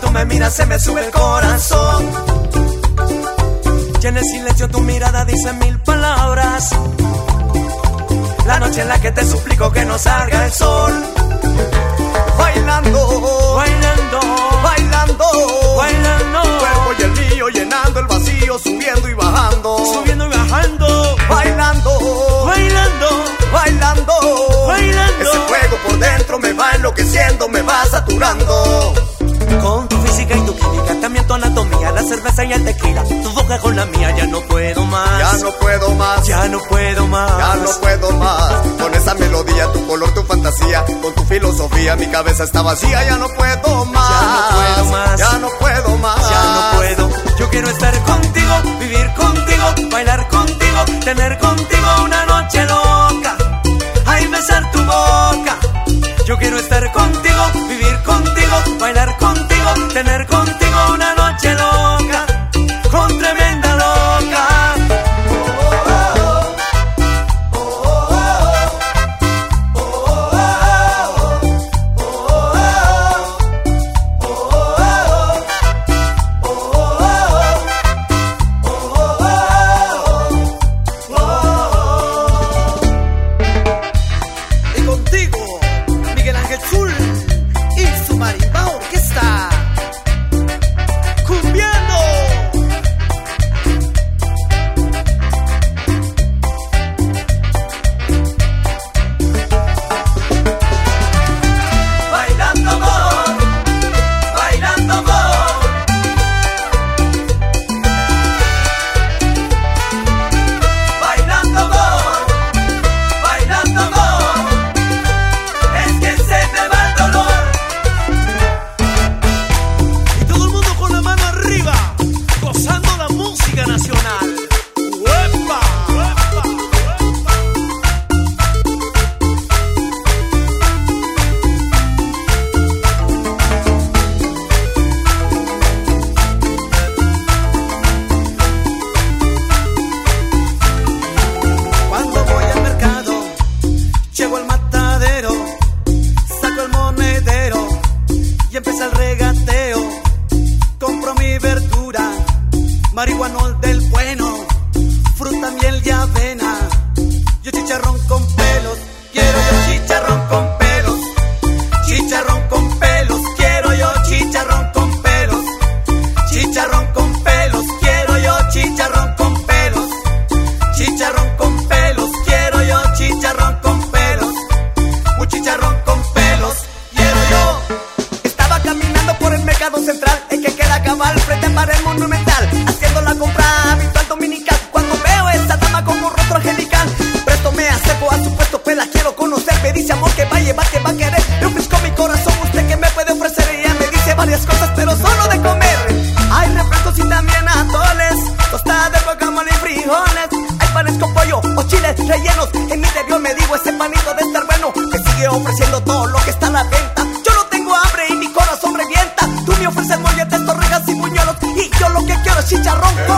tú me miras se me sube el corazón. Y en el silencio tu mirada dice mil palabras. La noche en la que te suplico que no salga el sol. Bailando, bailando, bailando, bailando. Tu cuerpo y el mío llenando el vacío, subiendo y bajando. Subiendo y bajando. Bailando, bailando, bailando, bailando. Ese fuego por dentro me va enloqueciendo, me va saturando. Cerveza y el tequila, tu boca con la mía, ya no puedo más. Ya no puedo más. Ya no puedo más. Ya no puedo más. Con esa melodía, tu color, tu fantasía, con tu filosofía, mi cabeza está vacía, ya no puedo más. Ya no puedo más. Ya no puedo central, el que quiera acabar, frente para el monumento. chicharrón.